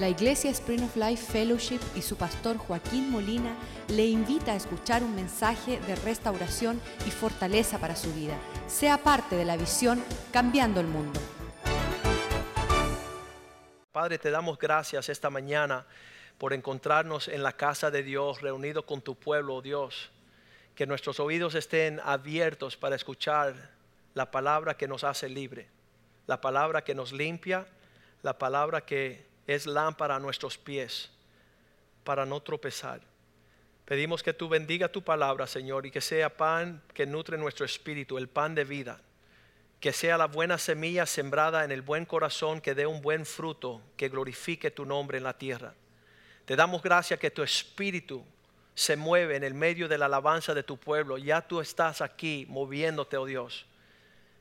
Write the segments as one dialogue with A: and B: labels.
A: La Iglesia Spring of Life Fellowship y su pastor Joaquín Molina le invita a escuchar un mensaje de restauración y fortaleza para su vida. Sea parte de la visión Cambiando el Mundo.
B: Padre, te damos gracias esta mañana por encontrarnos en la casa de Dios, reunidos con tu pueblo, oh Dios. Que nuestros oídos estén abiertos para escuchar la palabra que nos hace libre, la palabra que nos limpia, la palabra que es lámpara a nuestros pies para no tropezar. Pedimos que tú bendiga tu palabra, Señor, y que sea pan que nutre nuestro espíritu, el pan de vida. Que sea la buena semilla sembrada en el buen corazón que dé un buen fruto, que glorifique tu nombre en la tierra. Te damos gracias que tu espíritu se mueve en el medio de la alabanza de tu pueblo. Ya tú estás aquí moviéndote, oh Dios.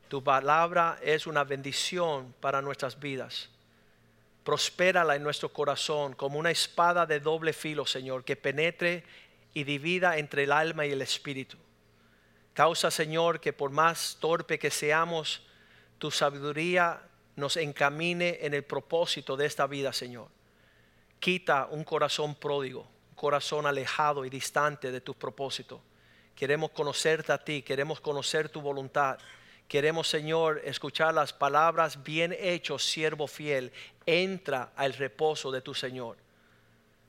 B: Tu palabra es una bendición para nuestras vidas prospérala en nuestro corazón como una espada de doble filo, Señor, que penetre y divida entre el alma y el espíritu. Causa, Señor, que por más torpe que seamos, tu sabiduría nos encamine en el propósito de esta vida, Señor. Quita un corazón pródigo, un corazón alejado y distante de tu propósito. Queremos conocerte a ti, queremos conocer tu voluntad. Queremos, Señor, escuchar las palabras, bien hecho, siervo fiel, entra al reposo de tu Señor.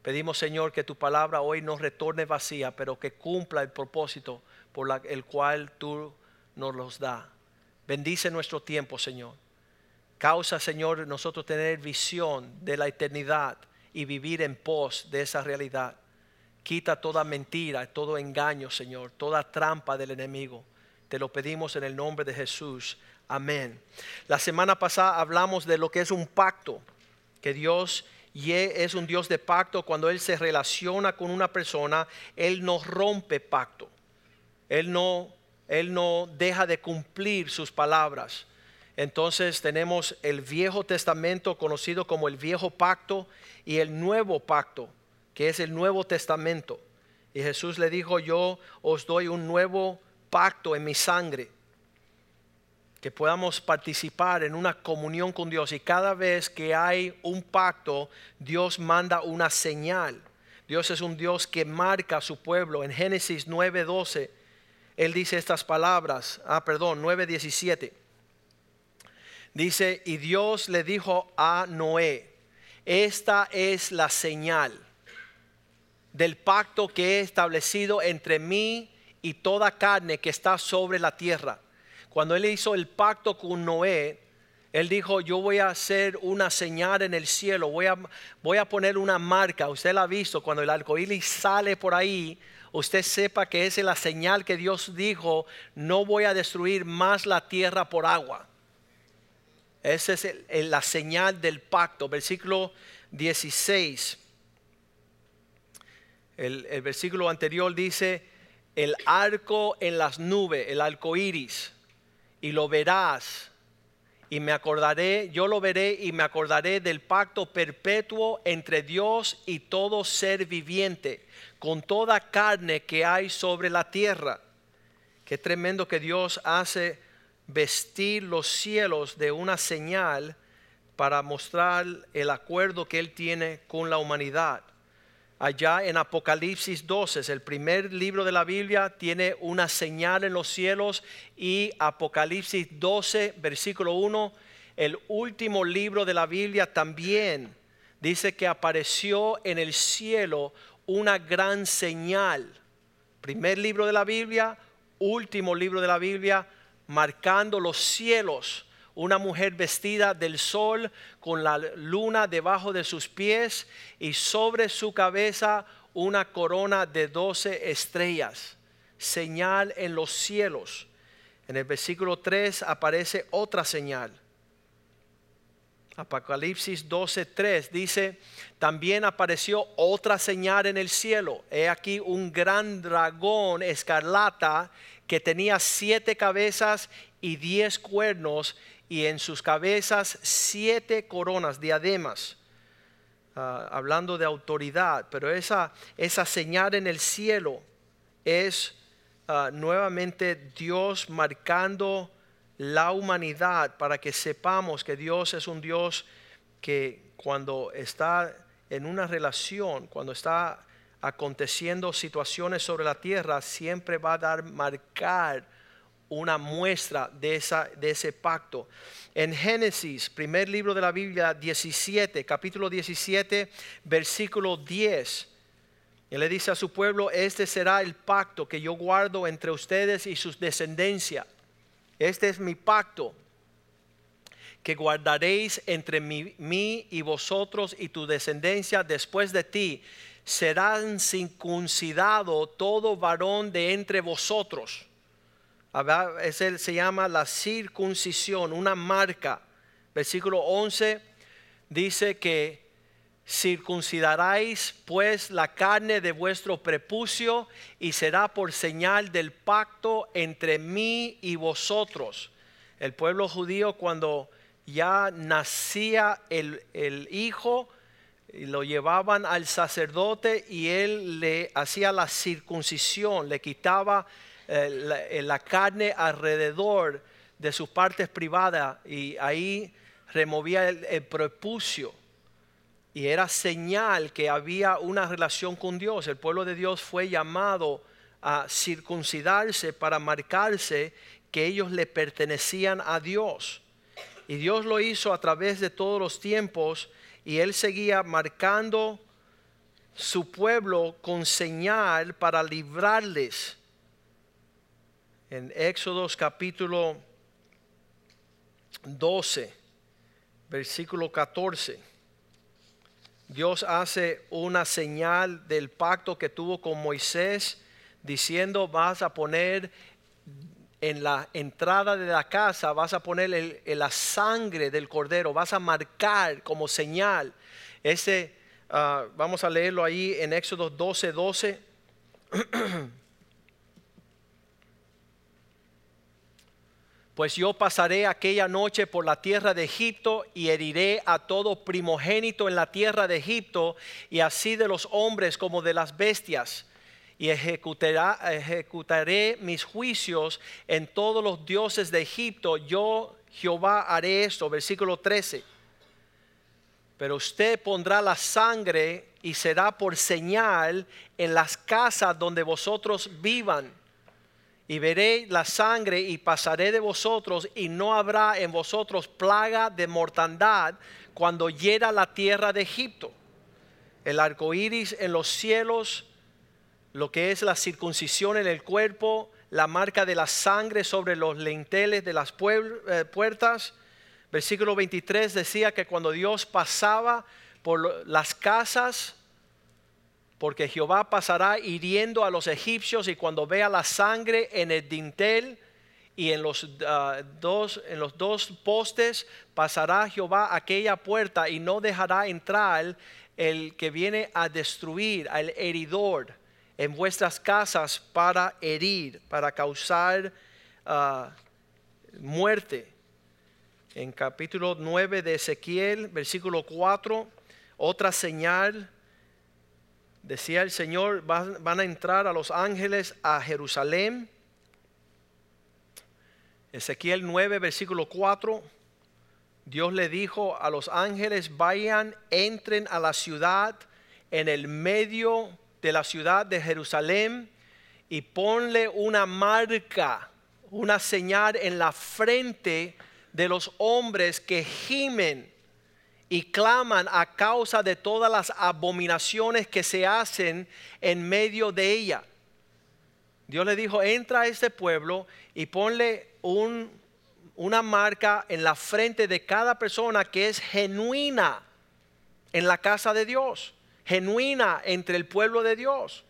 B: Pedimos, Señor, que tu palabra hoy no retorne vacía, pero que cumpla el propósito por el cual tú nos los da. Bendice nuestro tiempo, Señor. Causa, Señor, nosotros tener visión de la eternidad y vivir en pos de esa realidad. Quita toda mentira, todo engaño, Señor, toda trampa del enemigo. Te lo pedimos en el nombre de Jesús. Amén. La semana pasada hablamos de lo que es un pacto, que Dios es un Dios de pacto. Cuando Él se relaciona con una persona, Él no rompe pacto. Él no, Él no deja de cumplir sus palabras. Entonces tenemos el Viejo Testamento conocido como el Viejo Pacto y el Nuevo Pacto, que es el Nuevo Testamento. Y Jesús le dijo, yo os doy un nuevo pacto en mi sangre, que podamos participar en una comunión con Dios. Y cada vez que hay un pacto, Dios manda una señal. Dios es un Dios que marca a su pueblo. En Génesis 9:12, Él dice estas palabras, ah, perdón, 9:17. Dice, y Dios le dijo a Noé, esta es la señal del pacto que he establecido entre mí y toda carne que está sobre la tierra. Cuando él hizo el pacto con Noé, él dijo, yo voy a hacer una señal en el cielo, voy a, voy a poner una marca. Usted la ha visto, cuando el arcoíris sale por ahí, usted sepa que esa es la señal que Dios dijo, no voy a destruir más la tierra por agua. Esa es la señal del pacto. Versículo 16. El, el versículo anterior dice, el arco en las nubes, el arco iris, y lo verás. Y me acordaré, yo lo veré y me acordaré del pacto perpetuo entre Dios y todo ser viviente, con toda carne que hay sobre la tierra. Qué tremendo que Dios hace vestir los cielos de una señal para mostrar el acuerdo que Él tiene con la humanidad allá en Apocalipsis 12, el primer libro de la Biblia, tiene una señal en los cielos y Apocalipsis 12, versículo 1, el último libro de la Biblia también dice que apareció en el cielo una gran señal. Primer libro de la Biblia, último libro de la Biblia, marcando los cielos una mujer vestida del sol con la luna debajo de sus pies y sobre su cabeza una corona de doce estrellas, señal en los cielos. En el versículo 3 aparece otra señal. Apocalipsis 12:3 dice, también apareció otra señal en el cielo. He aquí un gran dragón escarlata que tenía siete cabezas y diez cuernos y en sus cabezas siete coronas, diademas, ah, hablando de autoridad, pero esa, esa señal en el cielo es ah, nuevamente Dios marcando la humanidad para que sepamos que Dios es un Dios que cuando está en una relación, cuando está aconteciendo situaciones sobre la tierra, siempre va a dar marcar una muestra de, esa, de ese pacto. En Génesis, primer libro de la Biblia, 17, capítulo 17, versículo 10. Él le dice a su pueblo, este será el pacto que yo guardo entre ustedes y sus descendencia. Este es mi pacto que guardaréis entre mí, mí y vosotros y tu descendencia después de ti. Serán circuncidado todo varón de entre vosotros ese se llama la circuncisión, una marca. Versículo 11 dice que circuncidaráis pues la carne de vuestro prepucio y será por señal del pacto entre mí y vosotros. El pueblo judío cuando ya nacía el, el hijo, lo llevaban al sacerdote y él le hacía la circuncisión, le quitaba eh, eh, la, carne alrededor de sus partes privadas y ahí removía el, prepucio y era señal que había una relación con Dios. El pueblo de Dios fue llamado a circuncidarse para marcarse que ellos le pertenecían a Dios. Y Dios lo hizo a través de todos los tiempos y él seguía marcando su pueblo con señal para librarles en Éxodos capítulo 12, versículo 14. Dios hace una señal del pacto que tuvo con Moisés, diciendo, vas a poner en la entrada de la casa, vas a poner la sangre del cordero, vas a marcar como señal. Ese, ah, vamos a leerlo ahí en Éxodo 12, 12. Pues yo pasaré aquella noche por la tierra de Egipto y heriré a todo primogénito en la tierra de Egipto y así de los hombres como de las bestias. Y ejecutaré mis juicios en todos los dioses de Egipto. Yo Jehová haré esto. Versículo 13. Pero usted pondrá la sangre y será por señal en las casas donde vosotros vivan y veré la sangre y pasaré de vosotros y no habrá en vosotros plaga de mortandad cuando hiera la tierra de Egipto. El arco iris en los cielos, lo que es la circuncisión en el cuerpo, la marca de la sangre sobre los linteles de las eh, puertas. Versículo 23 decía que cuando Dios pasaba por las casas, porque Jehová pasará hiriendo a los egipcios y cuando vea la sangre en el dintel y en los, ah, dos, en los dos postes, pasará Jehová aquella puerta y no dejará entrar el que viene a destruir, al heridor en vuestras casas para herir, para causar ah, muerte. En capítulo 9 de Ezequiel, versículo 4, otra señal Decía el Señor, van, a entrar a los ángeles a Jerusalén. Ezequiel 9, versículo 4. Dios le dijo a los ángeles, vayan, entren a la ciudad, en el medio de la ciudad de Jerusalén, y ponle una marca, una señal en la frente de los hombres que gimen y claman a causa de todas las abominaciones que se hacen en medio de ella. Dios le dijo, entra a este pueblo y ponle un, una marca en la frente de cada persona que es genuina en la casa de Dios, genuina entre el pueblo de Dios.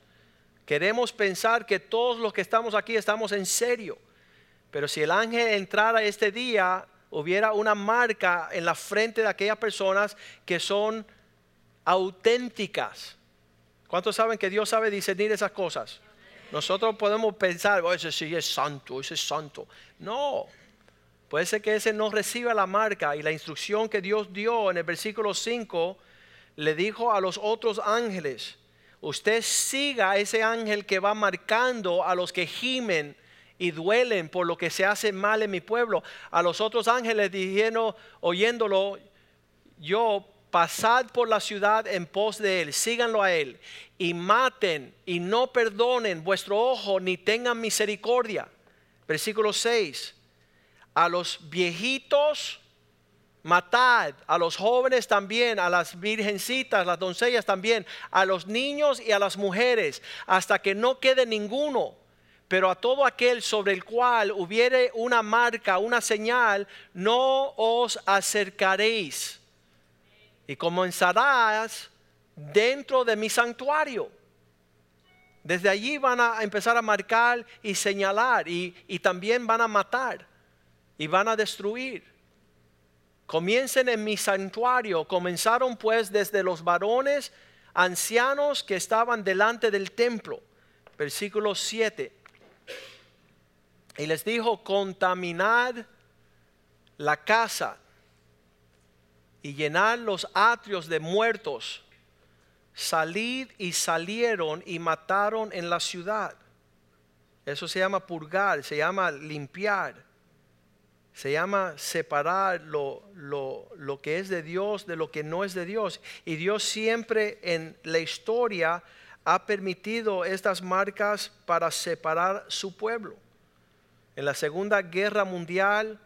B: Queremos pensar que todos los que estamos aquí estamos en serio, pero si el ángel entrara este día hubiera una marca en la frente de aquellas personas que son auténticas. ¿Cuántos saben que Dios sabe discernir esas cosas? Nosotros podemos pensar, oh, ese sí es santo, ese es santo. No, puede ser que ese no reciba la marca y la instrucción que Dios dio en el versículo 5 le dijo a los otros ángeles, usted siga a ese ángel que va marcando a los que gimen y duelen por lo que se hace mal en mi pueblo. A los otros ángeles dijeron, oyéndolo, yo pasad por la ciudad en pos de él, síganlo a él, y maten y no perdonen vuestro ojo ni tengan misericordia. Versículo 6. A los viejitos matad, a los jóvenes también, a las virgencitas, las doncellas también, a los niños y a las mujeres, hasta que no quede ninguno pero a todo aquel sobre el cual hubiere una marca, una señal, no os acercaréis. Y comenzarás dentro de mi santuario. Desde allí van a empezar a marcar y señalar y, también van a matar y van a destruir. Comiencen en mi santuario. Comenzaron pues desde los varones ancianos que estaban delante del templo. Versículo 7 y les dijo, contaminad la casa y llenad los atrios de muertos. Salid y salieron y mataron en la ciudad. Eso se llama purgar, se llama limpiar, se llama separar lo, lo, lo, que es de Dios de lo que no es de Dios. Y Dios siempre en la historia ha permitido estas marcas para separar su pueblo. En la Segunda Guerra Mundial,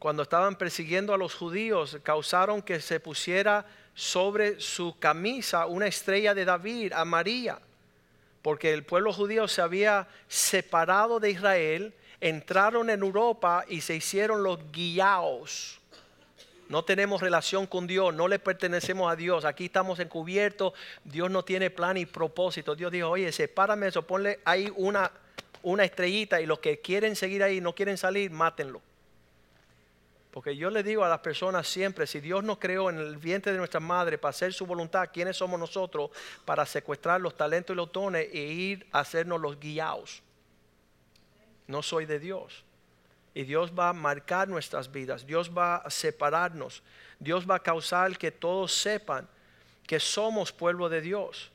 B: cuando estaban persiguiendo a los judíos, causaron que se pusiera sobre su camisa una estrella de David a María, porque el pueblo judío se había separado de Israel, entraron en Europa y se hicieron los guiaos. No tenemos relación con Dios, no le pertenecemos a Dios. Aquí estamos encubiertos. Dios no tiene plan y propósito. Dios dijo, oye, sepárame eso, ponle ahí una una estrellita y los que quieren seguir ahí no quieren salir, mátenlo. Porque yo le digo a las personas siempre, si Dios nos creó en el vientre de nuestra madre para hacer su voluntad, ¿quiénes somos nosotros para secuestrar los talentos y los dones e ir a hacernos los guiados? No soy de Dios. Y Dios va a marcar nuestras vidas, Dios va a separarnos, Dios va a causar que todos sepan que somos pueblo de Dios,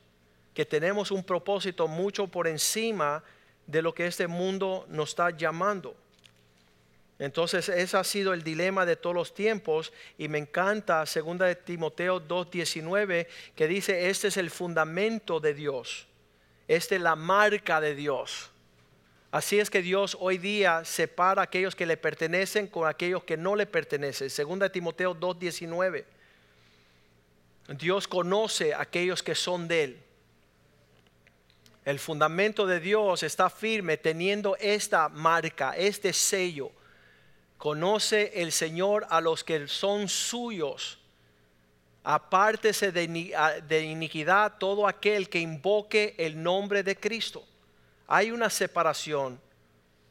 B: que tenemos un propósito mucho por encima de lo que este mundo nos está llamando. Entonces ese ha sido el dilema de todos los tiempos y me encanta 2 de Timoteo 2:19 que dice, este es el fundamento de Dios, esta es la marca de Dios. Así es que Dios hoy día separa a aquellos que le pertenecen con aquellos que no le pertenecen. 2 de Timoteo 2:19. Dios conoce a aquellos que son de él. El fundamento de Dios está firme teniendo esta marca, este sello. Conoce el Señor a los que son suyos. Apártese de iniquidad todo aquel que invoque el nombre de Cristo. Hay una separación.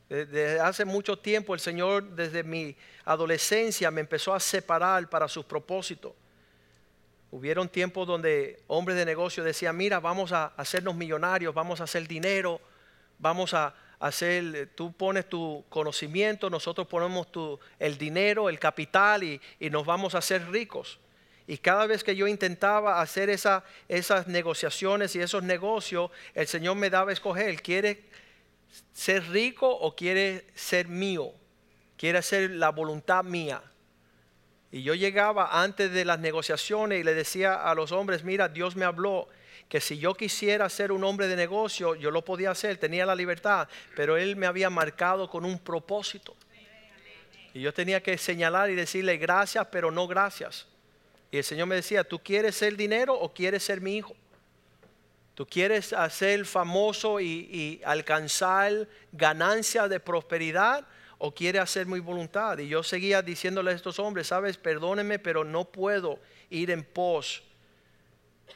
B: Desde hace mucho tiempo el Señor, desde mi adolescencia, me empezó a separar para sus propósitos. Hubieron tiempos donde hombres de negocio decían, mira, vamos a hacernos millonarios, vamos a hacer dinero, vamos a hacer, tú pones tu conocimiento, nosotros ponemos tu, el dinero, el capital y, nos vamos a hacer ricos. Y cada vez que yo intentaba hacer esa, esas negociaciones y esos negocios, el Señor me daba a escoger, ¿quiere ser rico o quiere ser mío? ¿Quiere hacer la voluntad mía? Y yo llegaba antes de las negociaciones y le decía a los hombres, mira, Dios me habló que si yo quisiera ser un hombre de negocio, yo lo podía hacer, tenía la libertad, pero Él me había marcado con un propósito. Y yo tenía que señalar y decirle gracias, pero no gracias. Y el Señor me decía, ¿tú quieres ser dinero o quieres ser mi hijo? ¿Tú quieres hacer famoso y, y alcanzar ganancias de prosperidad? O quiere hacer mi voluntad. Y yo seguía diciéndole a estos hombres, sabes, perdónenme, pero no puedo ir en pos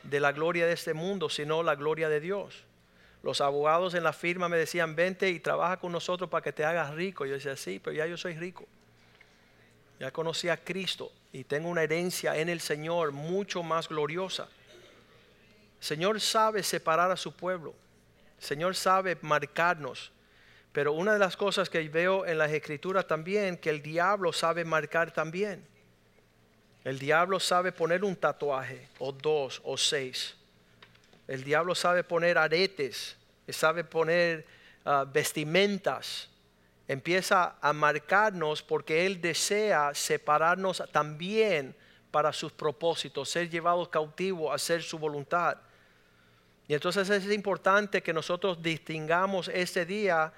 B: de la gloria de este mundo, sino la gloria de Dios. Los abogados en la firma me decían, vente y trabaja con nosotros para que te hagas rico. Yo decía, sí, pero ya yo soy rico. Ya conocí a Cristo y tengo una herencia en el Señor mucho más gloriosa. Señor sabe separar a su pueblo. Señor sabe marcarnos. Pero una de las cosas que veo en las escrituras también, que el diablo sabe marcar también. El diablo sabe poner un tatuaje, o dos, o seis. El diablo sabe poner aretes, sabe poner ah, vestimentas. Empieza a marcarnos porque él desea separarnos también para sus propósitos, ser llevados cautivos hacer su voluntad. Y entonces es importante que nosotros distingamos ese día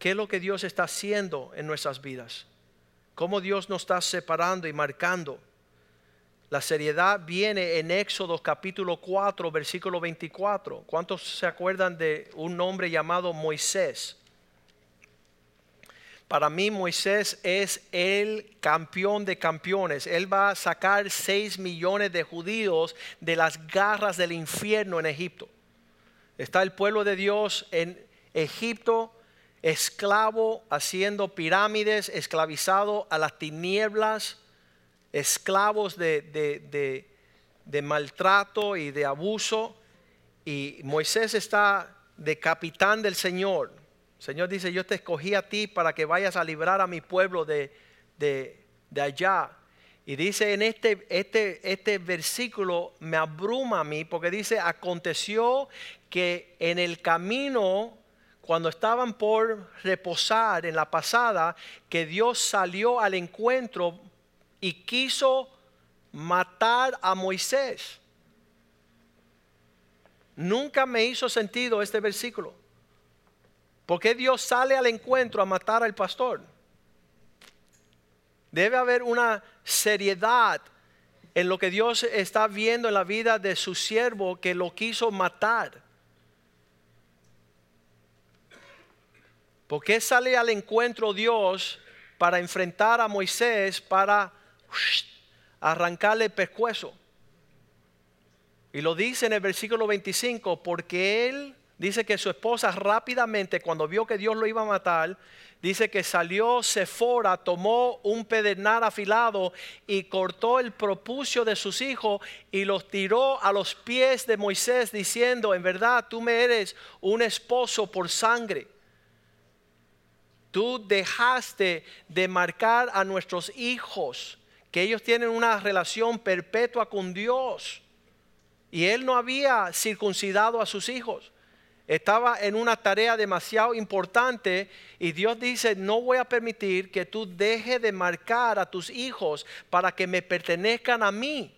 B: qué es lo que Dios está haciendo en nuestras vidas, cómo Dios nos está separando y marcando. La seriedad viene en Éxodo capítulo 4, versículo 24. ¿Cuántos se acuerdan de un hombre llamado Moisés? Para mí Moisés es el campeón de campeones. Él va a sacar 6 millones de judíos de las garras del infierno en Egipto. Está el pueblo de Dios en Egipto, esclavo, haciendo pirámides, esclavizado a las tinieblas esclavos de, maltrato y de abuso. Y Moisés está de capitán del Señor. El Señor dice, yo te escogí a ti para que vayas a librar a mi pueblo de, de allá. Y dice en este, este, este versículo me abruma a mí porque dice, aconteció que en el camino, cuando estaban por reposar en la pasada, que Dios salió al encuentro y quiso matar a Moisés. Nunca me hizo sentido este versículo. ¿Por qué Dios sale al encuentro a matar al pastor? Debe haber una seriedad en lo que Dios está viendo en la vida de su siervo que lo quiso matar. ¿Por qué sale al encuentro Dios para enfrentar a Moisés para arrancarle el pescuezo. Y lo dice en el versículo 25, porque él dice que su esposa rápidamente, cuando vio que Dios lo iba a matar, dice que salió Sefora, tomó un pedernal afilado y cortó el propucio de sus hijos y los tiró a los pies de Moisés, diciendo, en verdad tú me eres un esposo por sangre. Tú dejaste de marcar a nuestros hijos que ellos tienen una relación perpetua con Dios. Y él no había circuncidado a sus hijos. Estaba en una tarea demasiado importante y Dios dice, no voy a permitir que tú dejes de marcar a tus hijos para que me pertenezcan a mí.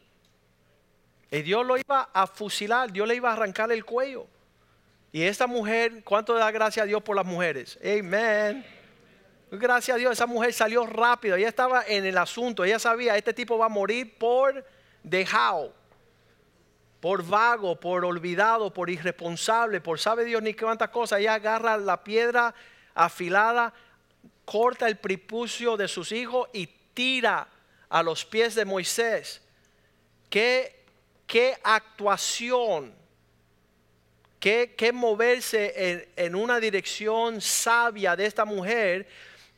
B: Y Dios lo iba a fusilar, Dios le iba a arrancar el cuello. Y esta mujer, ¿cuánto da gracias a Dios por las mujeres? Amén. Gracias a Dios, esa mujer salió rápido. Ella estaba en el asunto. Ella sabía, este tipo va a morir por dejado, por vago, por olvidado, por irresponsable, por sabe Dios ni cuántas cosas. Ella agarra la piedra afilada, corta el prepucio de sus hijos y tira a los pies de Moisés. Qué, qué actuación, qué, qué moverse en, en una dirección sabia de esta mujer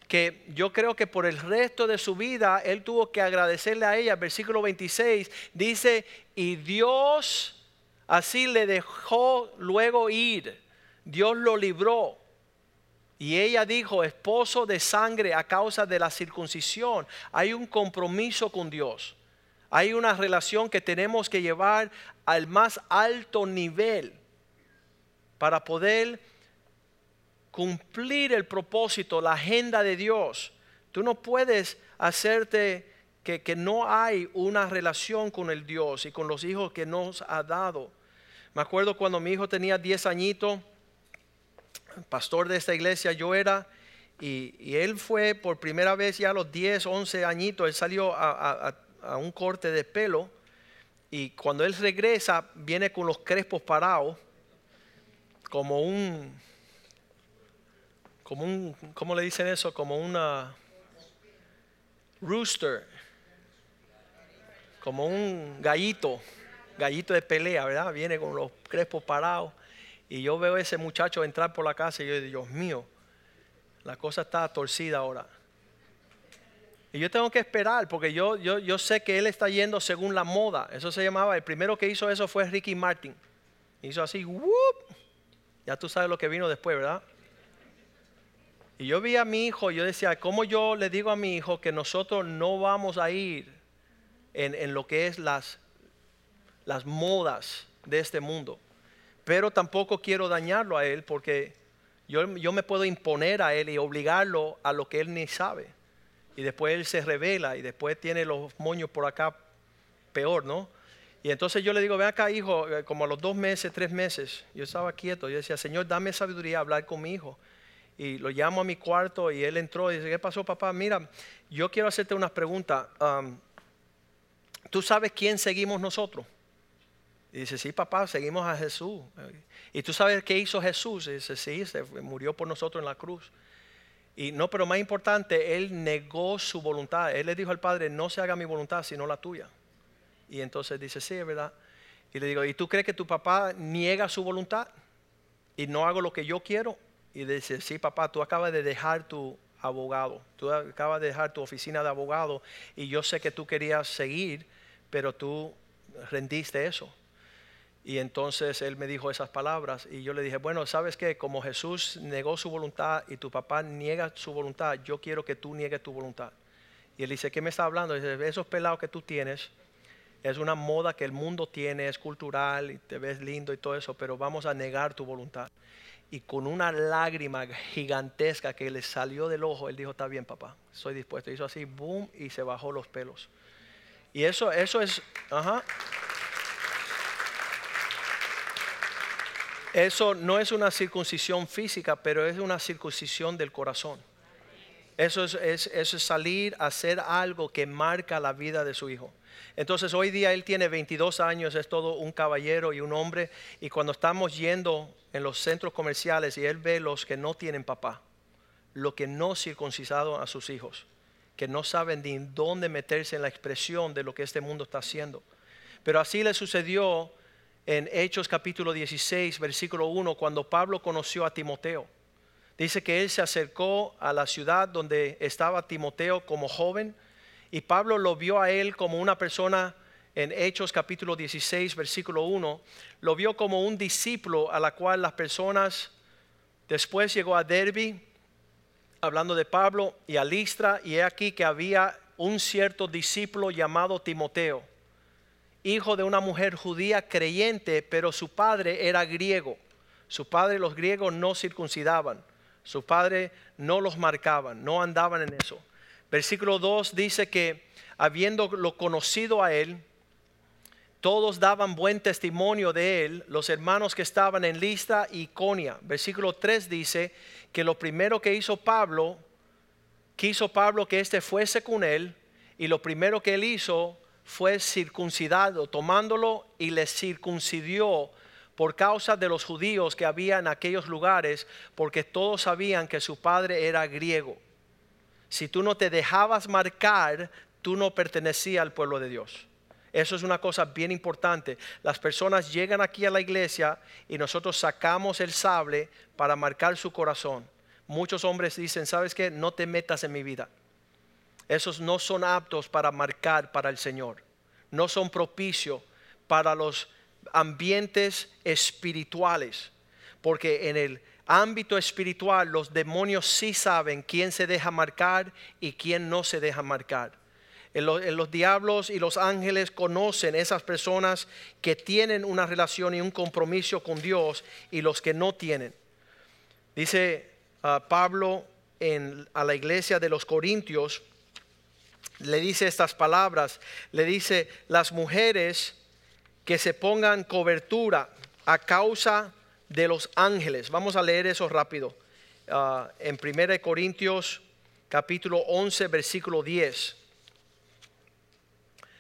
B: que yo creo que por el resto de su vida él tuvo que agradecerle a ella. Versículo 26 dice, y Dios así le dejó luego ir. Dios lo libró. Y ella dijo, esposo de sangre a causa de la circuncisión. Hay un compromiso con Dios. Hay una relación que tenemos que llevar al más alto nivel para poder cumplir el propósito, la agenda de Dios. Tú no puedes hacerte que, que, no hay una relación con el Dios y con los hijos que nos ha dado. Me acuerdo cuando mi hijo tenía 10 añitos, pastor de esta iglesia yo era, y, y, él fue por primera vez ya a los 10, 11 añitos, él salió a, a, a un corte de pelo, y cuando él regresa viene con los crespos parados, como un como un, ¿cómo le dicen eso? Como una rooster, como un gallito, gallito de pelea, ¿verdad? Viene con los crespos parados. Y yo veo a ese muchacho entrar por la casa y yo digo, Dios mío, la cosa está torcida ahora. Y yo tengo que esperar porque yo, yo, yo sé que él está yendo según la moda. Eso se llamaba, el primero que hizo eso fue Ricky Martin. Hizo así, ¡whoop! ya tú sabes lo que vino después, ¿verdad? Y yo vi a mi hijo, yo decía, ¿cómo yo le digo a mi hijo que nosotros no vamos a ir en, lo que es las, las modas de este mundo? Pero tampoco quiero dañarlo a él porque yo, yo me puedo imponer a él y obligarlo a lo que él ni sabe. Y después él se revela y después tiene los moños por acá peor, ¿no? Y entonces yo le digo, ven acá, hijo, eh, como a los dos meses, tres meses, yo estaba quieto. Yo decía, Señor, dame sabiduría a hablar con mi hijo. Y lo llamo a mi cuarto y él entró y dice, ¿qué pasó, papá? Mira, yo quiero hacerte unas preguntas. ¿Tú sabes quién seguimos nosotros? Y dice, sí, papá, seguimos a Jesús. ¿Y tú sabes qué hizo Jesús? Y dice, sí, se murió por nosotros en la cruz. Y no, pero más importante, él negó su voluntad. Él le dijo al Padre, no se haga mi voluntad, sino la tuya. Y entonces dice, sí, es verdad. Y le digo, ¿y tú crees que tu papá niega su voluntad y no hago lo que yo quiero? Y dice, sí, papá, tú acabas de dejar tu abogado, tú acabas de dejar tu oficina de abogado y yo sé que tú querías seguir, pero tú rendiste eso. Y entonces él me dijo esas palabras y yo le dije, bueno, ¿sabes qué? Como Jesús negó su voluntad y tu papá niega su voluntad, yo quiero que tú niegues tu voluntad. Y él dice, ¿qué me está hablando? Dice, esos pelados que tú tienes, es una moda que el mundo tiene, es cultural y te ves lindo y todo eso, pero vamos a negar tu voluntad. Y con una lágrima gigantesca que le salió del ojo, él dijo, está bien papá, soy dispuesto. Hizo así, boom, y se bajó los pelos. Y eso, eso es, ajá. Eso no es una circuncisión física, pero es una circuncisión del corazón. Eso es, eso es salir a hacer algo que marca la vida de su hijo. Entonces hoy día él tiene 22 años, es todo un caballero y un hombre. Y cuando estamos yendo en los centros comerciales y él ve los que no tienen papá, lo que no circuncisado a sus hijos, que no saben ni dónde meterse en la expresión de lo que este mundo está haciendo. Pero así le sucedió en Hechos capítulo 16, versículo 1, cuando Pablo conoció a Timoteo. Dice que él se acercó a la ciudad donde estaba Timoteo como joven y Pablo lo vio a él como una persona en Hechos capítulo 16, versículo 1, lo vio como un discípulo a la cual las personas, después llegó a Derby, hablando de Pablo, y a Listra, y he aquí que había un cierto discípulo llamado Timoteo, hijo de una mujer judía creyente, pero su padre era griego. Su padre, los griegos no circuncidaban, su padre no los marcaban, no andaban en eso. Versículo 2 dice que habiéndolo conocido a él, todos daban buen testimonio de él, los hermanos que estaban en Lista y Conia. Versículo 3 dice que lo primero que hizo Pablo, quiso Pablo que éste fuese con él, y lo primero que él hizo fue circuncidado, tomándolo y le circuncidió por causa de los judíos que había en aquellos lugares, porque todos sabían que su padre era griego si tú no te dejabas marcar, tú no pertenecías al pueblo de Dios. Eso es una cosa bien importante. Las personas llegan aquí a la iglesia y nosotros sacamos el sable para marcar su corazón. Muchos hombres dicen, ¿sabes qué? No te metas en mi vida. Esos no son aptos para marcar para el Señor. No son propicios para los ambientes espirituales. Porque en el ámbito espiritual los demonios sí saben quién se deja marcar y quién no se deja marcar. En los, diablos y los ángeles conocen esas personas que tienen una relación y un compromiso con Dios y los que no tienen. Dice ah, Pablo en, a la iglesia de los Corintios, le dice estas palabras, le dice, las mujeres que se pongan cobertura a causa de los ángeles. Vamos a leer eso rápido. Ah, en 1 Corintios capítulo 11, versículo 10.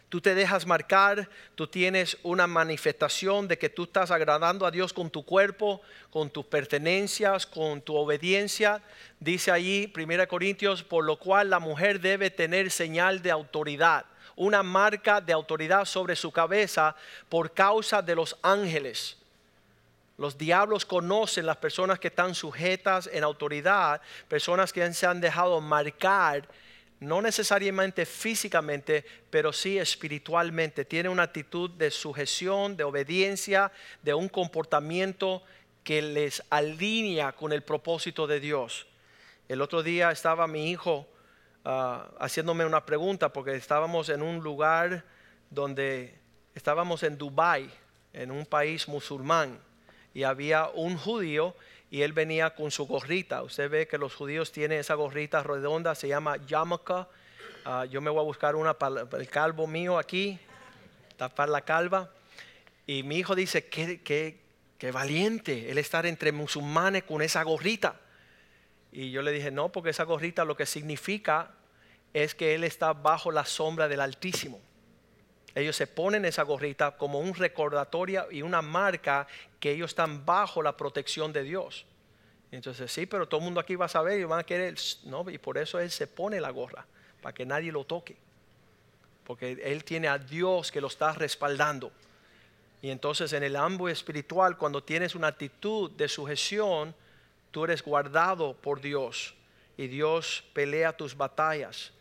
B: Tú te dejas marcar, tú tienes una manifestación de que tú estás agradando a Dios con tu cuerpo, con tus pertenencias, con tu obediencia. Dice allí 1 Corintios, por lo cual la mujer debe tener señal de autoridad, una marca de autoridad sobre su cabeza por causa de los ángeles. Los diablos conocen las personas que están sujetas en autoridad, personas que se han dejado marcar, no necesariamente físicamente, pero sí espiritualmente. Tienen una actitud de sujeción, de obediencia, de un comportamiento que les alinea con el propósito de Dios. El otro día estaba mi hijo ah, haciéndome una pregunta porque estábamos en un lugar donde estábamos en Dubai, en un país musulmán y había un judío y él venía con su gorrita. Usted ve que los judíos tienen esa gorrita redonda, se llama yarmulke. Ah, yo me voy a buscar una para el calvo mío aquí. tapar la calva. Y mi hijo dice, qué, qué, qué valiente el estar entre musulmanes con esa gorrita. Y yo le dije, no, porque esa gorrita lo que significa es que él está bajo la sombra del Altísimo. Ellos se ponen esa gorrita como un recordatorio y una marca que ellos están bajo la protección de Dios. entonces, sí, pero todo el mundo aquí va a saber y van a querer, no, y por eso él se pone la gorra, para que nadie lo toque. Porque él tiene a Dios que lo está respaldando. Y entonces en el ámbito espiritual, cuando tienes una actitud de sujeción, tú eres guardado por Dios y Dios pelea tus batallas.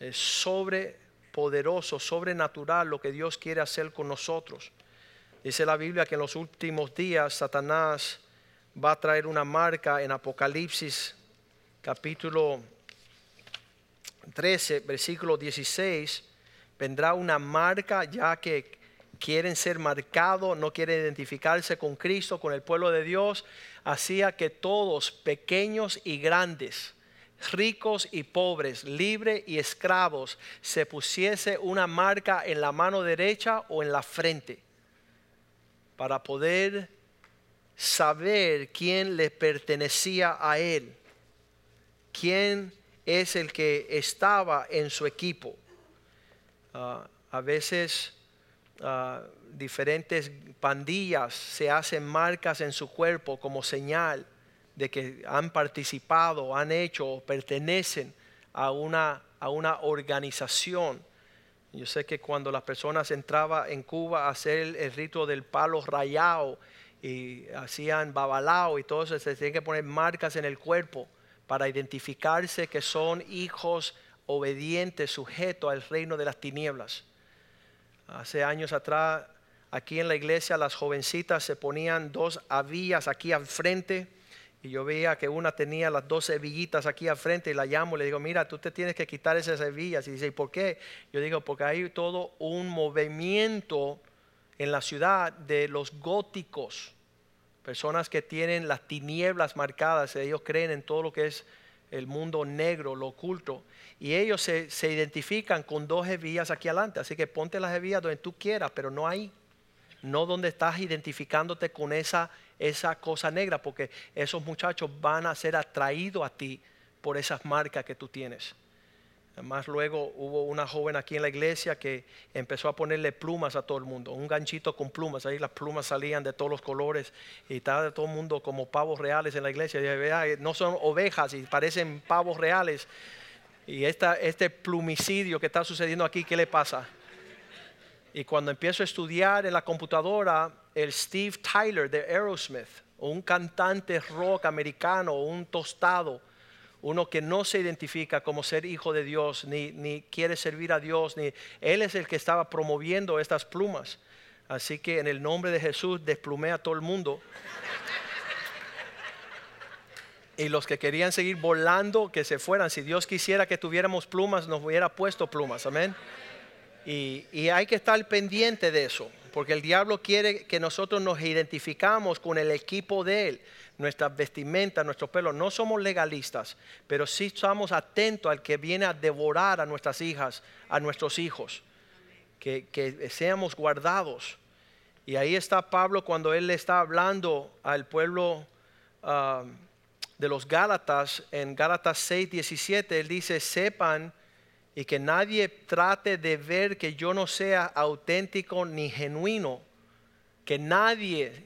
B: Es sobre poderoso, sobrenatural lo que Dios quiere hacer con nosotros. Dice la Biblia que en los últimos días Satanás va a traer una marca en Apocalipsis capítulo 13, versículo 16. Vendrá una marca ya que quieren ser marcados, no quieren identificarse con Cristo, con el pueblo de Dios. Hacía que todos, pequeños y grandes, ricos y pobres, libres y esclavos, se pusiese una marca en la mano derecha o en la frente para poder saber quién le pertenecía a él, quién es el que estaba en su equipo. Ah, a veces ah, diferentes pandillas se hacen marcas en su cuerpo como señal de que han participado, han hecho o pertenecen a una, a una organización. Yo sé que cuando las personas entraban en Cuba a hacer el, rito del palo rayado y hacían babalao y todo eso, se tienen que poner marcas en el cuerpo para identificarse que son hijos obedientes, sujetos al reino de las tinieblas. Hace años atrás, aquí en la iglesia, las jovencitas se ponían dos avillas aquí al frente y yo veía que una tenía las dos hebillitas aquí al frente y la llamo y le digo, mira, tú te tienes que quitar esas hebillas. Y dice, ¿y por qué? Yo digo, porque hay todo un movimiento en la ciudad de los góticos, personas que tienen las tinieblas marcadas, ellos creen en todo lo que es el mundo negro, lo oculto, y ellos se, se identifican con dos hebillas aquí adelante, así que ponte las hebillas donde tú quieras, pero no ahí, no donde estás identificándote con esa esa cosa negra, porque esos muchachos van a ser atraídos a ti por esas marcas que tú tienes. Además luego hubo una joven aquí en la iglesia que empezó a ponerle plumas a todo el mundo, un ganchito con plumas, ahí las plumas salían de todos los colores y estaba todo el mundo como pavos reales en la iglesia. Y, no son ovejas y parecen pavos reales. Y este plumicidio que está sucediendo aquí, ¿qué le pasa? Y cuando empiezo a estudiar en la computadora, el Steve Tyler de Aerosmith, un cantante rock americano, un tostado, uno que no se identifica como ser hijo de Dios, ni, quiere servir a Dios, ni él es el que estaba promoviendo estas plumas. Así que en el nombre de Jesús desplumé a todo el mundo. y los que querían seguir volando, que se fueran. Si Dios quisiera que tuviéramos plumas, nos hubiera puesto plumas. Amén. Y, hay que estar pendiente de eso, porque el diablo quiere que nosotros nos identificamos con el equipo de él, nuestras vestimentas, nuestro pelo. No somos legalistas, pero sí estamos atentos al que viene a devorar a nuestras hijas, a nuestros hijos, que, seamos guardados. Y ahí está Pablo cuando él le está hablando al pueblo ah, de los Gálatas, en Gálatas 6, 17, él dice, sepan y que nadie trate de ver que yo no sea auténtico ni genuino, que nadie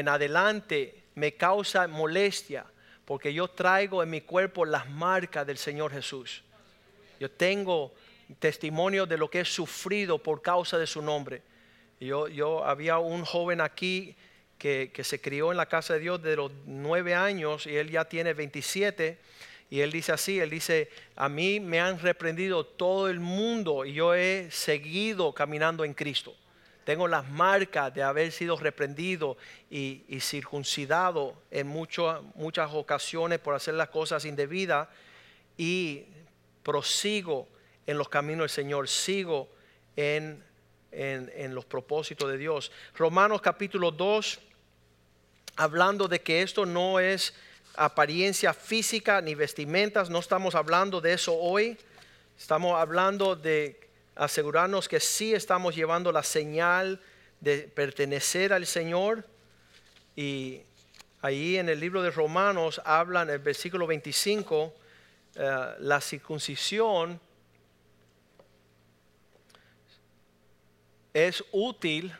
B: en adelante me causa molestia, porque yo traigo en mi cuerpo las marcas del Señor Jesús. Yo tengo testimonio de lo que he sufrido por causa de su nombre. Yo, yo había un joven aquí que, que se crió en la casa de Dios de los nueve años y él ya tiene 27 y él dice así, él dice, a mí me han reprendido todo el mundo y yo he seguido caminando en Cristo. Tengo las marcas de haber sido reprendido y, circuncidado en muchas ocasiones por hacer las cosas indebidas y prosigo en los caminos del Señor, sigo en, en los propósitos de Dios. Romanos capítulo 2, hablando de que esto no es apariencia física ni vestimentas, no estamos hablando de eso hoy, estamos hablando de asegurarnos que sí estamos llevando la señal de pertenecer al Señor. Y ahí en el libro de Romanos hablan, en el versículo 25, eh, la circuncisión es útil,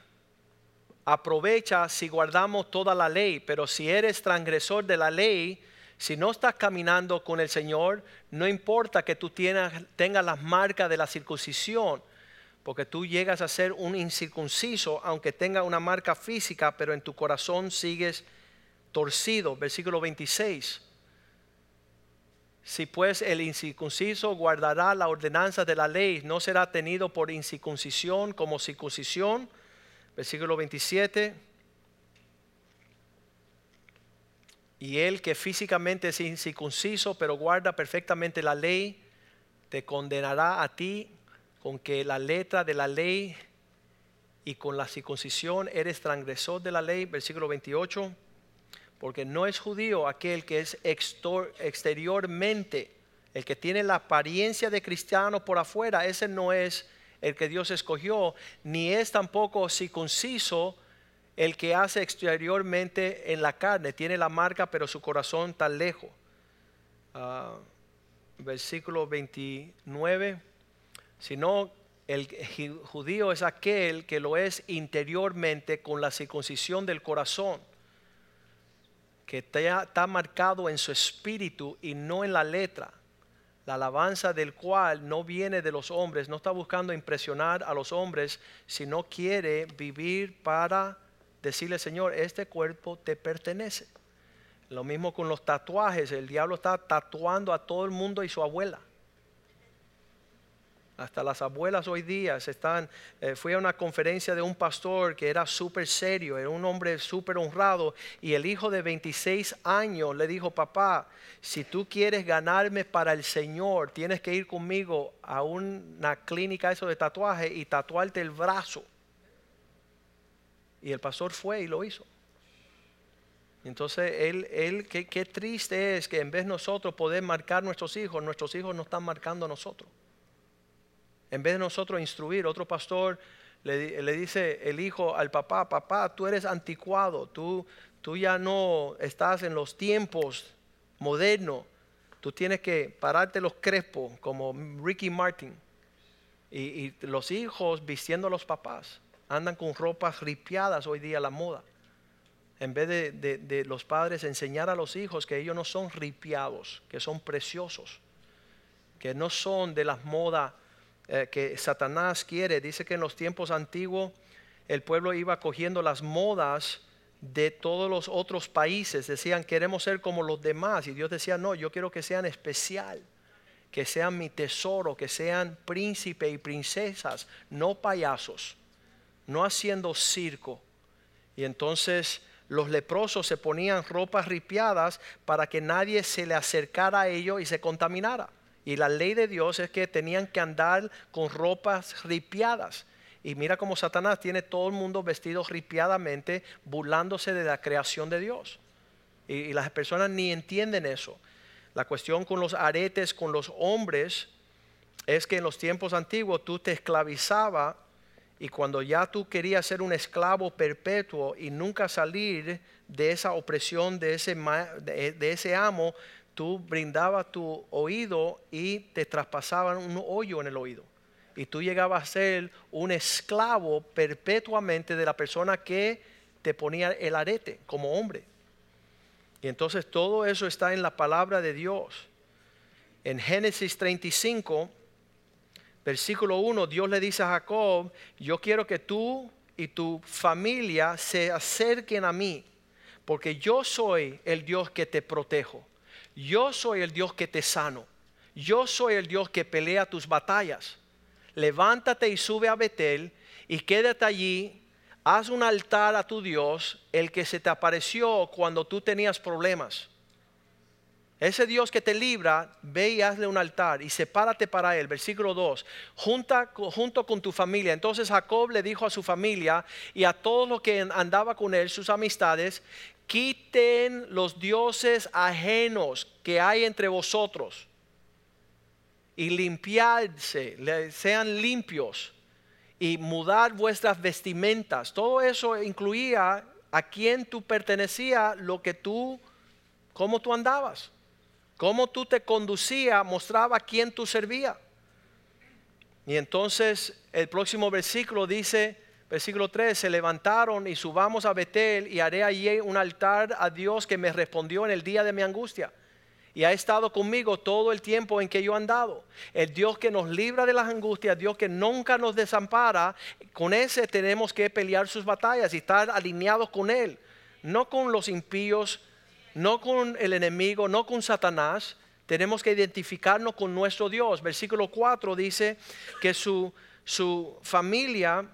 B: aprovecha si guardamos toda la ley, pero si eres transgresor de la ley, si no estás caminando con el Señor, no importa que tú tengas, las marcas de la circuncisión, porque tú llegas a ser un incircunciso, aunque tenga una marca física, pero en tu corazón sigues torcido. Versículo 26. Si pues el incircunciso guardará la ordenanza de la ley, no será tenido por incircuncisión como circuncisión. Versículo 27. Y el que físicamente es incircunciso, pero guarda perfectamente la ley, te condenará a ti con que la letra de la ley y con la circuncisión eres transgresor de la ley, versículo 28, porque no es judío aquel que es exteriormente, el que tiene la apariencia de cristiano por afuera, ese no es el que Dios escogió, ni es tampoco circunciso el que hace exteriormente en la carne, tiene la marca, pero su corazón está lejos. Ah, versículo 29 sino el judío es aquel que lo es interiormente con la circuncisión del corazón, que está marcado en su espíritu y no en la letra. La alabanza del cual no viene de los hombres, no está buscando impresionar a los hombres, sino quiere vivir para decirle, Señor, este cuerpo te pertenece. Lo mismo con los tatuajes, el diablo está tatuando a todo el mundo y su abuela hasta las abuelas hoy día están. Eh, fui a una conferencia de un pastor que era súper serio, era un hombre súper honrado. Y el hijo de 26 años le dijo: Papá, si tú quieres ganarme para el Señor, tienes que ir conmigo a una clínica eso de tatuaje y tatuarte el brazo. Y el pastor fue y lo hizo. Entonces, él, él qué, triste es que en vez de nosotros poder marcar nuestros hijos, nuestros hijos no están marcando a nosotros. En vez de nosotros instruir, otro pastor le, dice el hijo al papá, papá, tú eres anticuado, tú, tú ya no estás en los tiempos modernos, tú tienes que pararte los crespos como Ricky Martin. Y, los hijos vistiendo a los papás, andan con ropas ripiadas hoy día la moda. En vez de, de los padres enseñar a los hijos que ellos no son ripiados, que son preciosos, que no son de las modas eh, que Satanás quiere. Dice que en los tiempos antiguos el pueblo iba cogiendo las modas de todos los otros países. Decían, queremos ser como los demás. Y Dios decía, no, yo quiero que sean especial, que sean mi tesoro, que sean príncipe y princesas, no payasos, no haciendo circo. Y entonces los leprosos se ponían ropas ripiadas para que nadie se le acercara a ellos y se contaminara. Y la ley de Dios es que tenían que andar con ropas ripiadas. Y mira cómo Satanás tiene todo el mundo vestido ripiadamente, burlándose de la creación de Dios. Y, las personas ni entienden eso. La cuestión con los aretes, con los hombres, es que en los tiempos antiguos tú te esclavizaba y cuando ya tú querías ser un esclavo perpetuo y nunca salir de esa opresión de ese, de ese amo, tú brindabas tu oído y te traspasaban un hoyo en el oído. Y tú llegabas a ser un esclavo perpetuamente de la persona que te ponía el arete como hombre. Y entonces todo eso está en la palabra de Dios. En Génesis 35, versículo 1, Dios le dice a Jacob, yo quiero que tú y tu familia se acerquen a mí, porque yo soy el Dios que te protejo yo soy el Dios que te sano. Yo soy el Dios que pelea tus batallas. Levántate y sube a Betel y quédate allí. Haz un altar a tu Dios, el que se te apareció cuando tú tenías problemas. Ese Dios que te libra, ve y hazle un altar y sepárate para él. Versículo 2. Junta, junto con tu familia. Entonces Jacob le dijo a su familia y a todos los que andaba con él, sus amistades, quiten los dioses ajenos que hay entre vosotros y limpiarse, sean limpios y mudar vuestras vestimentas. Todo eso incluía a quién tú pertenecías, lo que tú, cómo tú andabas, cómo tú te conducías, mostraba a quién tú servías. Y entonces el próximo versículo dice, versículo 3, se levantaron y subamos a Betel y haré allí un altar a Dios que me respondió en el día de mi angustia. Y ha estado conmigo todo el tiempo en que yo he andado. El Dios que nos libra de las angustias, Dios que nunca nos desampara, con ese tenemos que pelear sus batallas y estar alineados con Él. No con los impíos, no con el enemigo, no con Satanás, tenemos que identificarnos con nuestro Dios. Versículo 4 dice que su, su familia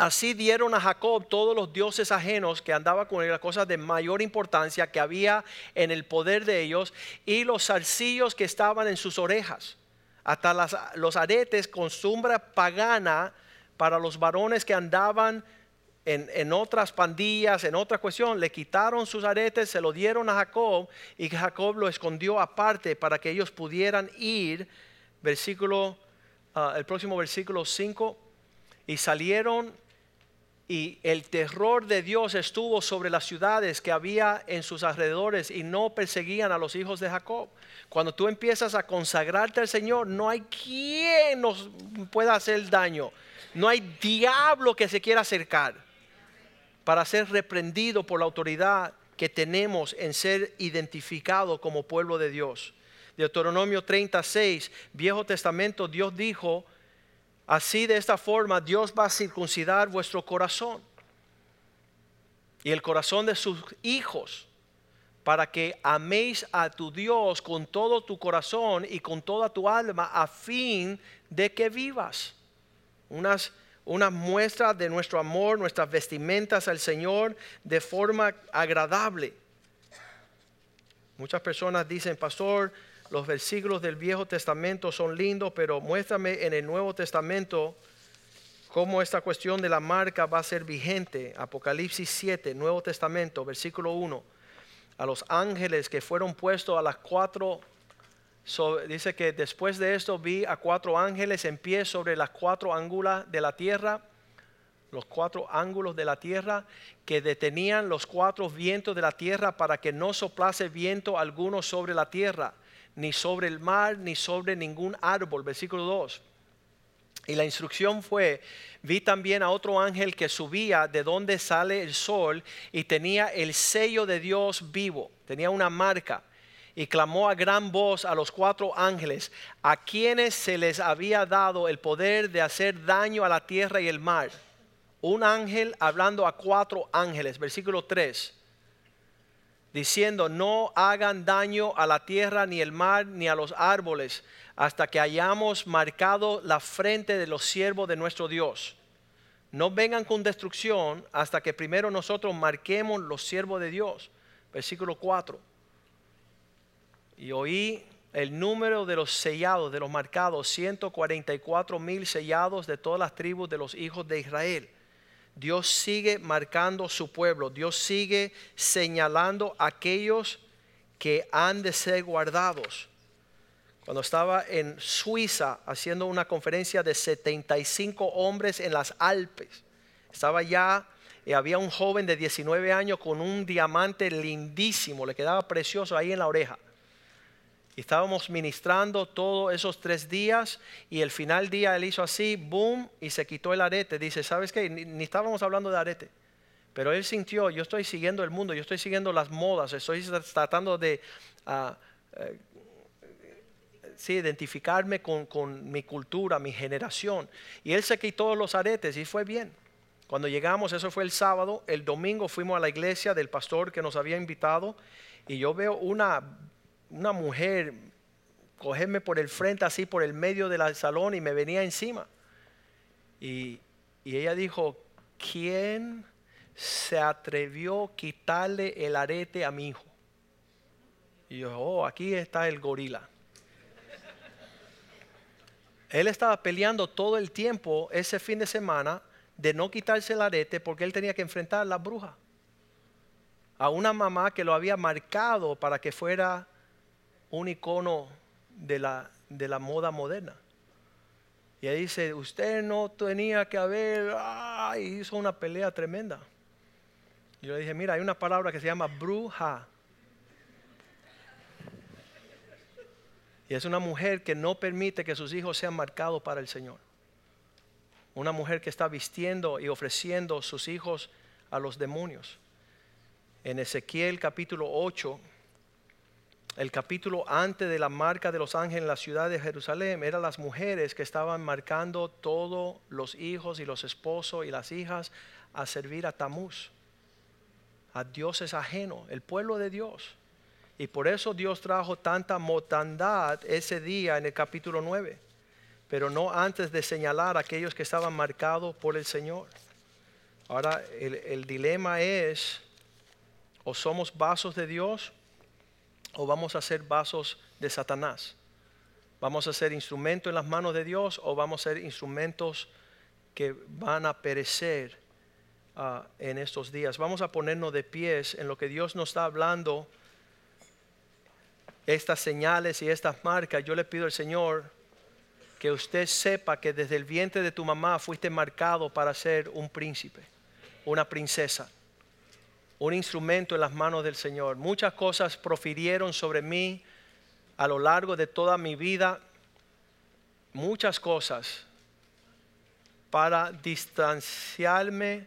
B: Así dieron a Jacob todos los dioses ajenos que andaba con él, las cosas de mayor importancia que había en el poder de ellos, y los zarcillos que estaban en sus orejas, hasta los aretes con sombra pagana para los varones que andaban en, otras pandillas, en otra cuestión, le quitaron sus aretes, se lo dieron a Jacob y Jacob lo escondió aparte para que ellos pudieran ir, versículo, ah, el próximo versículo 5, y salieron y el terror de Dios estuvo sobre las ciudades que había en sus alrededores y no perseguían a los hijos de Jacob. Cuando tú empiezas a consagrarte al Señor, no hay quien nos pueda hacer daño. No hay diablo que se quiera acercar para ser reprendido por la autoridad que tenemos en ser identificado como pueblo de Dios. Deuteronomio 36, Viejo Testamento, Dios dijo, así de esta forma Dios va a circuncidar vuestro corazón y el corazón de sus hijos para que améis a tu Dios con todo tu corazón y con toda tu alma a fin de que vivas. Unas una muestra de nuestro amor, nuestras vestimentas al Señor de forma agradable. Muchas personas dicen, pastor, los versículos del Viejo Testamento son lindos, pero muéstrame en el Nuevo Testamento cómo esta cuestión de la marca va a ser vigente. Apocalipsis 7, Nuevo Testamento, versículo 1. A los ángeles que fueron puestos a las cuatro dice que después de esto vi a cuatro ángeles en pie sobre las cuatro ángulas de la tierra, los cuatro ángulos de la tierra, que detenían los cuatro vientos de la tierra para que no soplase viento alguno sobre la tierra, ni sobre el mar, ni sobre ningún árbol. Versículo 2. Y la instrucción fue, vi también a otro ángel que subía de donde sale el sol y tenía el sello de Dios vivo, tenía una marca y clamó a gran voz a los cuatro ángeles, a quienes se les había dado el poder de hacer daño a la tierra y el mar. Un ángel hablando a cuatro ángeles, versículo 3, diciendo, no hagan daño a la tierra, ni el mar, ni a los árboles, hasta que hayamos marcado la frente de los siervos de nuestro Dios. No vengan con destrucción hasta que primero nosotros marquemos los siervos de Dios. Versículo 4 y oí el número de los sellados, de los marcados, 144 mil sellados de todas las tribus de los hijos de Israel. Dios sigue marcando su pueblo, Dios sigue señalando a aquellos que han de ser guardados. Cuando estaba en Suiza haciendo una conferencia de 75 hombres en las Alpes, estaba ya y había un joven de 19 años con un diamante lindísimo, le quedaba precioso ahí en la oreja estábamos ministrando todos esos tres días y el final día él hizo así, boom, y se quitó el arete. Dice, ¿sabes qué? Ni, estábamos hablando de arete. Pero él sintió, yo estoy siguiendo el mundo, yo estoy siguiendo las modas, estoy tratando de uh, identificarme con, con mi cultura, mi generación. Y él se quitó los aretes y fue bien. Cuando llegamos, eso fue el sábado, el domingo fuimos a la iglesia del pastor que nos había invitado y yo veo una una mujer cogerme por el frente, así por el medio del salón y me venía encima. Y, ella dijo, ¿quién se atrevió a quitarle el arete a mi hijo? Y yo, oh, aquí está el gorila. Él estaba peleando todo el tiempo ese fin de semana de no quitarse el arete porque él tenía que enfrentar a la bruja. A una mamá que lo había marcado para que fuera un icono de la de la moda moderna. Y ahí dice, usted no tenía que haber, ah, hizo una pelea tremenda. Yo le dije, mira, hay una palabra que se llama bruja. Y es una mujer que no permite que sus hijos sean marcados para el Señor. Una mujer que está vistiendo y ofreciendo sus hijos a los demonios. En Ezequiel capítulo 8, el capítulo antes de la marca de los ángeles en la ciudad de Jerusalén, eran las mujeres que estaban marcando todos los hijos y los esposos y las hijas a servir a Tamuz, a dioses ajenos, el pueblo de Dios. Y por eso Dios trajo tanta mortandad ese día en el capítulo 9, pero no antes de señalar a aquellos que estaban marcados por el Señor. Ahora el, el dilema es, o somos vasos de Dios o vamos a ser vasos de Satanás. Vamos a ser instrumentos en las manos de Dios o vamos a ser instrumentos que van a perecer ah, en estos días. Vamos a ponernos de pies en lo que Dios nos está hablando. Estas señales y estas marcas, yo le pido al Señor que usted sepa que desde el vientre de tu mamá fuiste marcado para ser un príncipe, una princesa un instrumento en las manos del Señor. Muchas cosas profirieron sobre mí a lo largo de toda mi vida, muchas cosas para distanciarme,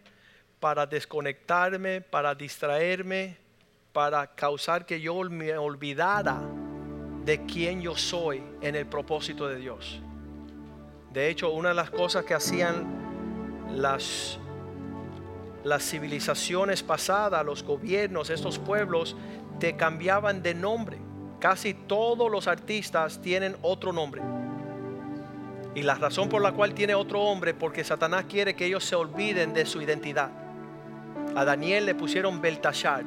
B: para desconectarme, para distraerme, para causar que yo me olvidara de quién yo soy en el propósito de Dios. De hecho, una de las cosas que hacían las las civilizaciones pasadas, los gobiernos, estos pueblos, te cambiaban de nombre. Casi todos los artistas tienen otro nombre. Y la razón por la cual tiene otro hombre, porque Satanás quiere que ellos se olviden de su identidad. A Daniel le pusieron Beltashar.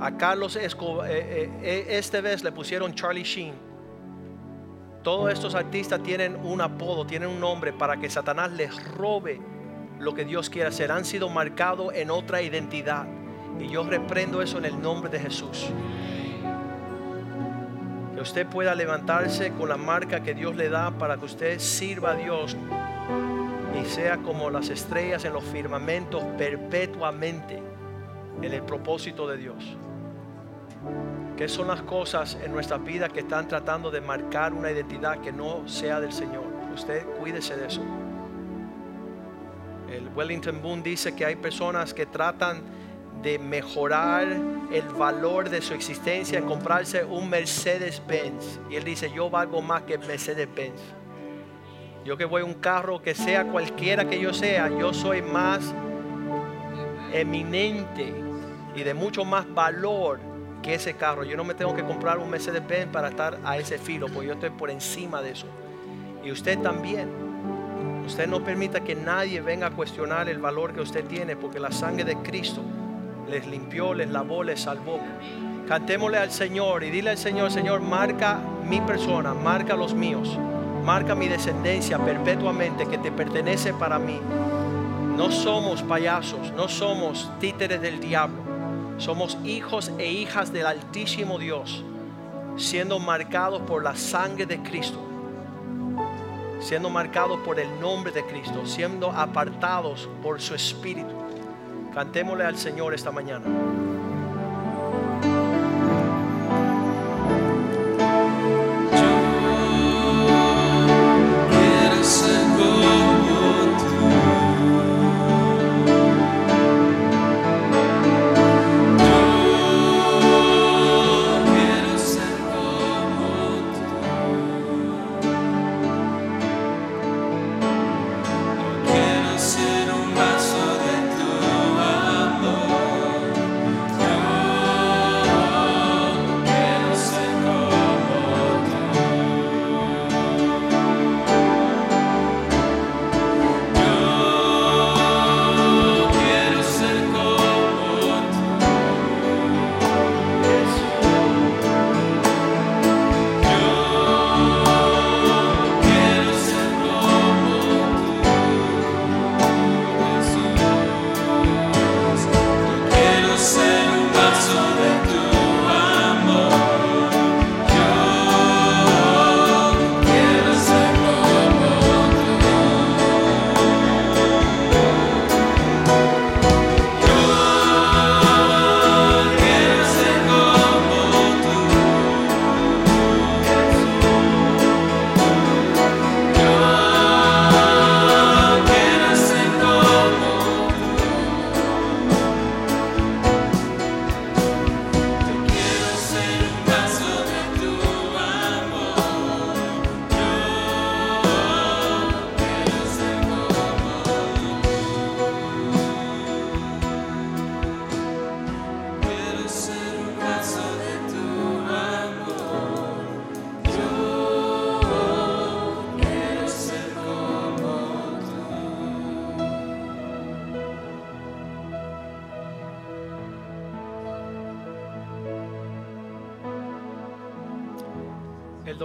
B: A Carlos Escobar, eh, eh, eh, este vez le pusieron Charlie Sheen. Todos estos artistas tienen un apodo, tienen un nombre para que Satanás les robe lo que Dios quiere hacer. Han sido marcados en otra identidad. Y yo reprendo eso en el nombre de Jesús. Que usted pueda levantarse con la marca que Dios le da para que usted sirva a Dios y sea como las estrellas en los firmamentos perpetuamente en el propósito de Dios. ¿Qué son las cosas en nuestra vida que están tratando de marcar una identidad que no sea del Señor? Usted cuídese de eso. El Wellington Boone dice que hay personas que tratan de mejorar el valor de su existencia en comprarse un Mercedes-Benz. Y él dice, yo valgo más que Mercedes-Benz. Yo que voy a un carro que sea cualquiera que yo sea, yo soy más eminente y de mucho más valor que ese carro. Yo no me tengo que comprar un Mercedes-Benz para estar a ese filo, porque yo estoy por encima de eso. Y usted también. Usted no permita que nadie venga a cuestionar el valor que usted tiene, porque la sangre de Cristo les limpió, les lavó, les salvó. Cantémosle al Señor y dile al Señor, Señor, marca mi persona, marca los míos, marca mi descendencia perpetuamente que te pertenece para mí. No somos payasos, no somos títeres del diablo, somos hijos e hijas del Altísimo Dios, siendo marcados por la sangre de Cristo siendo marcados por el nombre de Cristo, siendo apartados por su Espíritu. Cantémosle al Señor esta mañana.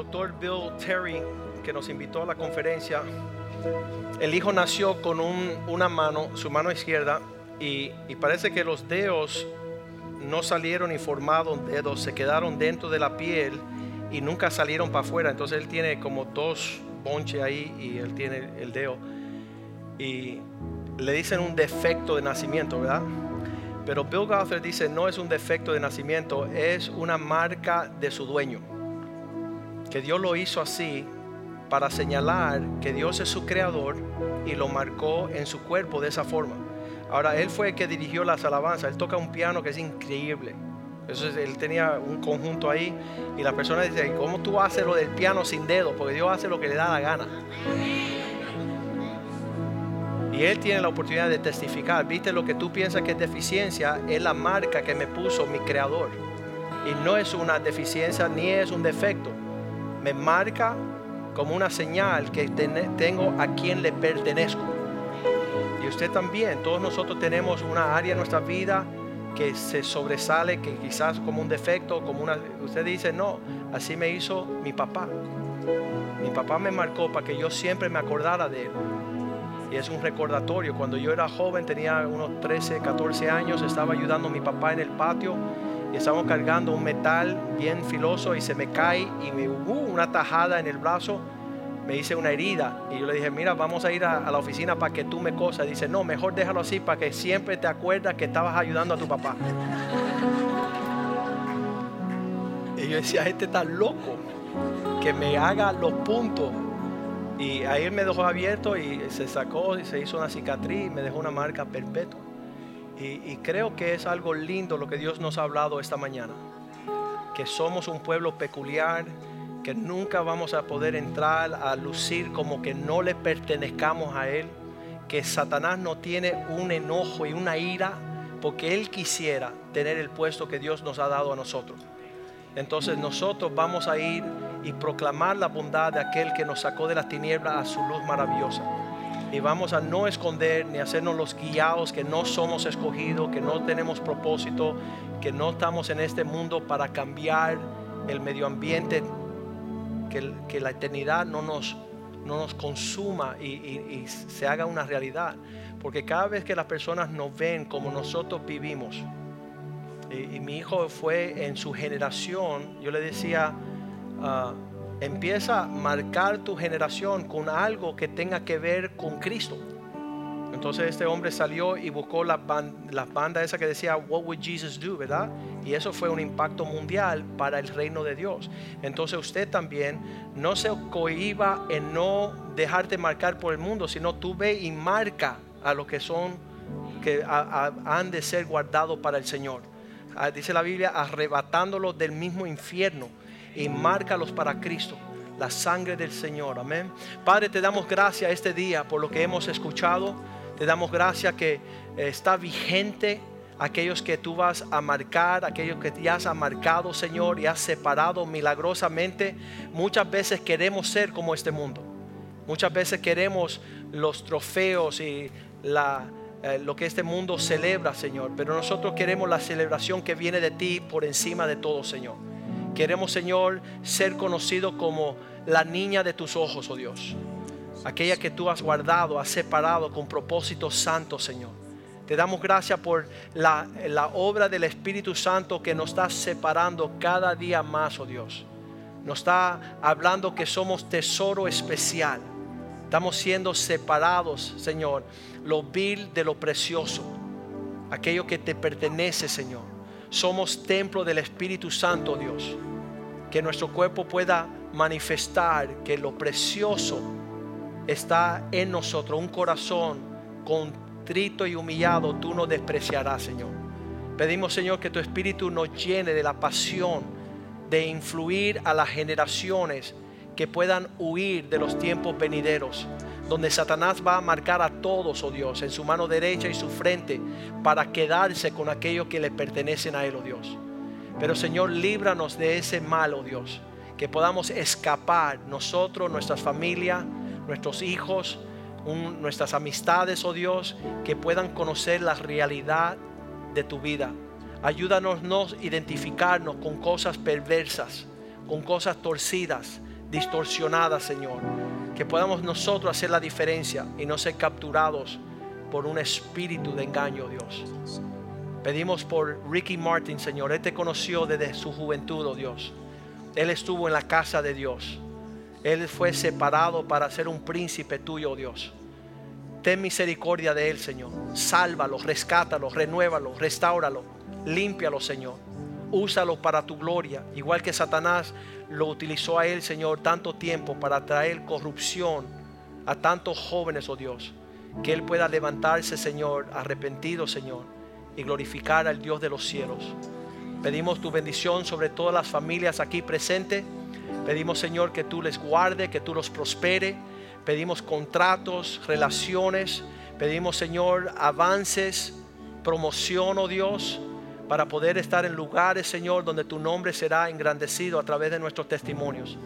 B: Doctor Bill Terry, que nos invitó a la conferencia, el hijo nació con un- una mano, su mano izquierda, y, parece que los dedos no salieron y formaron dedos, se quedaron dentro de la piel y nunca salieron para afuera. Entonces él tiene como dos bonches ahí y él tiene el dedo. Y le dicen un defecto de nacimiento, ¿verdad? Pero Bill Gothard dice no es un defecto de nacimiento, es una marca de su dueño. Que Dios lo hizo así para señalar que Dios es su creador y lo marcó en su cuerpo de esa forma. Ahora, él fue el que dirigió las alabanzas. Él toca un piano que es increíble. Él tenía un conjunto ahí y la persona dice, ¿cómo tú haces lo del piano sin dedo? Porque Dios hace lo que le da la gana. Y él tiene la oportunidad de testificar. Viste, lo que tú piensas que es deficiencia es la marca que me puso mi creador. Y no es una deficiencia ni es un defecto. Me marca como una señal que ten- tengo a quien le pertenezco. Y usted también, todos nosotros tenemos una área en nuestra vida que se sobresale, que quizás como un defecto, como una... Usted dice, no, así me hizo mi papá. Mi papá me marcó para que yo siempre me acordara de él. Y es un recordatorio. Cuando yo era joven, tenía unos 13, 14 años, estaba ayudando a mi papá en el patio y estábamos cargando un metal bien filoso y se me cae y me hubo una tajada en el brazo. Me hice una herida y yo le dije, mira, vamos a ir a, a la oficina para que tú me cosas. Dice, no, mejor déjalo así para que siempre te acuerdas que estabas ayudando a tu papá. Y yo decía, este está loco, que me haga los puntos. Y ahí me dejó abierto y se sacó y se hizo una cicatriz y me dejó una marca perpetua. Y, creo que es algo lindo lo que Dios nos ha hablado esta mañana. Que somos un pueblo peculiar, que nunca vamos a poder entrar a lucir como que no le pertenezcamos a Él. Que Satanás no tiene un enojo y una ira porque Él quisiera tener el puesto que Dios nos ha dado a nosotros. Entonces nosotros vamos a ir y proclamar la bondad de aquel que nos sacó de las tinieblas a su luz maravillosa. Y vamos a no esconder ni hacernos los guiados que no somos escogidos, que no tenemos propósito, que no estamos en este mundo para cambiar el medio ambiente, que, que la eternidad no nos, no nos consuma y, y- se haga una realidad. Porque cada vez que las personas nos ven como nosotros vivimos, y, y mi hijo fue en su generación, yo le decía, ah, empieza a marcar tu generación con algo que tenga que ver con Cristo. Entonces este hombre salió y buscó la, ban- la banda esa que decía, What would Jesus do? ¿Verdad? Y eso fue un impacto mundial para el reino de Dios. Entonces usted también no se cohiba en no dejarte marcar por el mundo, sino tú ve y marca a los que son, que han de ser guardados para el Señor. Ah, dice la Biblia, arrebatándolos del mismo infierno y márcalos para Cristo. La sangre del Señor, amén. Padre, te damos gracias este día por lo que hemos escuchado. Te damos gracias que eh, está vigente aquellos que tú vas a marcar, aquellos que ya has marcado, Señor, y has separado milagrosamente. Muchas veces queremos ser como este mundo. Muchas veces queremos los trofeos y la, eh, lo que este mundo celebra, Señor. Pero nosotros queremos la celebración que viene de ti por encima de todo, Señor. Queremos, Señor, ser conocido como la niña de tus ojos, oh Dios. Aquella que tú has guardado, has separado con propósitos santos, Señor. Te damos gracias por la, la obra del Espíritu Santo que nos está separando cada día más, oh Dios. Nos está hablando que somos tesoro especial. Estamos siendo separados, Señor, lo vil de lo precioso. Aquello que te pertenece, Señor. Somos templo del Espíritu Santo, Dios. Que nuestro cuerpo pueda manifestar que lo precioso está en nosotros. Un corazón contrito y humillado, tú no despreciarás, Señor. Pedimos, Señor, que tu Espíritu nos llene de la pasión de influir a las generaciones que puedan huir de los tiempos venideros, donde Satanás va a marcar a todos, oh Dios, en su mano derecha y su frente, para quedarse con aquellos que le pertenecen a Él, oh Dios. Pero Señor, líbranos de ese mal, oh Dios, que podamos escapar nosotros, nuestras familias, nuestros hijos, nuestras amistades, oh Dios, que puedan conocer la realidad de tu vida. Ayúdanos no identificarnos con cosas perversas, con cosas torcidas, distorsionadas, Señor. Que podamos nosotros hacer la diferencia y no ser capturados por un espíritu de engaño, Dios. Pedimos por Ricky Martin, Señor. Él te conoció desde su juventud, oh Dios. Él estuvo en la casa de Dios. Él fue separado para ser un príncipe tuyo, oh Dios. Ten misericordia de él, Señor. Sálvalo, rescátalo, renuévalo, restáuralo, límpialo, Señor. Úsalo para tu gloria, igual que Satanás lo utilizó a él, Señor, tanto tiempo para traer corrupción a tantos jóvenes, oh Dios. Que él pueda levantarse, Señor, arrepentido, Señor, y glorificar al Dios de los cielos. Pedimos tu bendición sobre todas las familias aquí presentes. Pedimos, Señor, que tú les guarde, que tú los prospere pedimos contratos, relaciones, pedimos Señor avances, promoción, oh Dios, para poder estar en lugares, Señor, donde tu nombre será engrandecido a través de nuestros testimonios.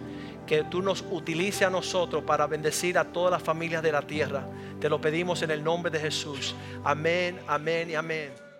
B: Que tú nos utilice a nosotros para bendecir a todas las familias de la tierra. Te lo pedimos en el nombre de Jesús. Amén, amén y amén.